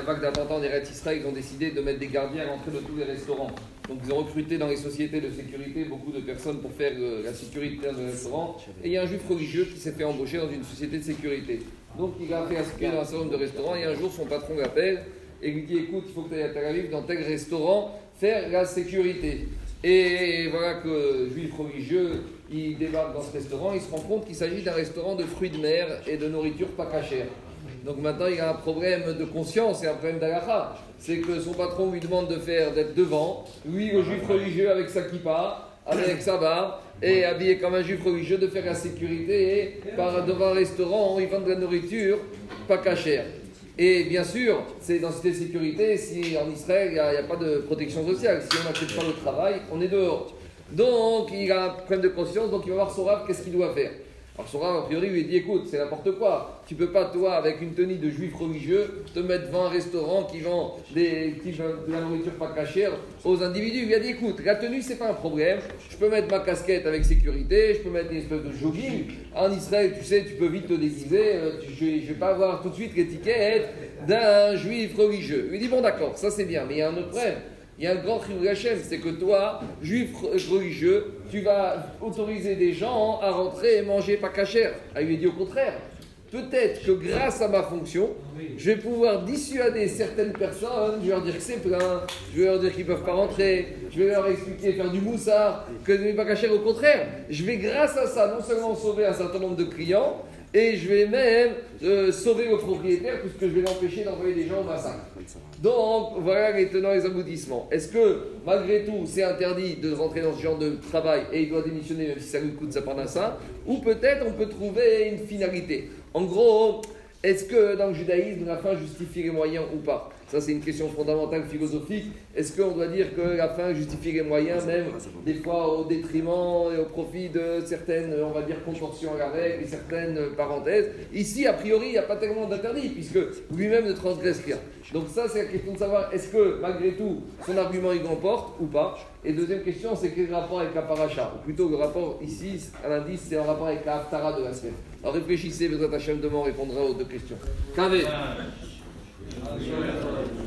vague d'attentats en Eretz Israël, ils ont décidé de mettre des gardiens à l'entrée de tous les restaurants. Donc ils ont recruté dans les sociétés de sécurité beaucoup de personnes pour faire euh, la sécurité dans les restaurants. Et il y a un juif religieux qui s'est fait embaucher dans une société de sécurité. Donc il a fait inscrire dans un nombre de restaurants et un jour son patron l'appelle et lui dit écoute, il faut que tu ailles à Tel dans tel restaurant faire la sécurité. Et voilà que juif religieux, il débarque dans ce restaurant, il se rend compte qu'il s'agit d'un restaurant de fruits de mer et de nourriture pas cachère. Donc maintenant, il a un problème de conscience et un problème d'agacha. C'est que son patron lui demande de faire, d'être devant, lui, le juif religieux avec sa kippa, avec sa barbe, et habillé comme un juif religieux, de faire la sécurité par, devant un restaurant, il vend de la nourriture pas cachère. Et bien sûr, c'est dans cette sécurité, si en Israël, il n'y a, pas de protection sociale. Si on n'accepte pas le travail, on est dehors. Donc, il a un problème de conscience, donc il va voir son rave, qu'est-ce qu'il doit faire. Alors son rave, a priori, lui dit écoute, c'est n'importe quoi. Tu peux pas, toi, avec une tenue de juif religieux, te mettre devant un restaurant qui vend, des, qui de la nourriture pas cachère aux individus. Il lui a dit écoute, la tenue, c'est pas un problème. Je peux mettre ma casquette avec sécurité, je peux mettre une espèce de jogging. En Israël, tu sais, tu peux vite te déguiser. euh, Je ne vais pas avoir tout de suite l'étiquette d'un juif religieux. Il lui dit bon, d'accord, ça c'est bien, mais il y a un autre problème. Il y a un grand Chiyuv Hashem, c'est que toi, juif religieux, tu vas autoriser des gens à rentrer et manger pas cachère. Ah, il lui dit au contraire. Peut-être que grâce à ma fonction, je vais pouvoir dissuader certaines personnes, je vais leur dire que c'est plein, je vais leur dire qu'ils ne peuvent pas rentrer, je vais leur expliquer, faire du moussard, que n'est pas cachère. Au contraire, je vais grâce à ça non seulement sauver un certain nombre de clients, et je vais même euh, sauver le propriétaire puisque je vais l'empêcher d'envoyer des gens au massacre. Donc, voilà les tenants et les aboutissements. Est-ce que, malgré tout, c'est interdit de rentrer dans ce genre de travail et il doit démissionner même si ça lui coûte sa parnassa Ou peut-être on peut trouver une finalité? En gros, est-ce que dans le judaïsme, la fin justifie les moyens ou pas? Ça, c'est une question fondamentale philosophique. Est-ce qu'on doit dire que la fin justifie les moyens, même des fois au détriment et au profit de certaines, on va dire, contorsions à la règle et certaines parenthèses? Ici, a priori, il n'y a pas tellement d'interdit, puisque lui-même ne transgresse rien. Donc ça, c'est la question de savoir, est-ce que, malgré tout, son argument, il l'emporte ou pas? Et deuxième question, c'est quel rapport avec la paracha? Ou plutôt, le rapport ici, à l'indice, c'est un rapport avec la haftara de la semaine. Réfléchissez, Bezrat Hachem demain, on répondra aux deux questions.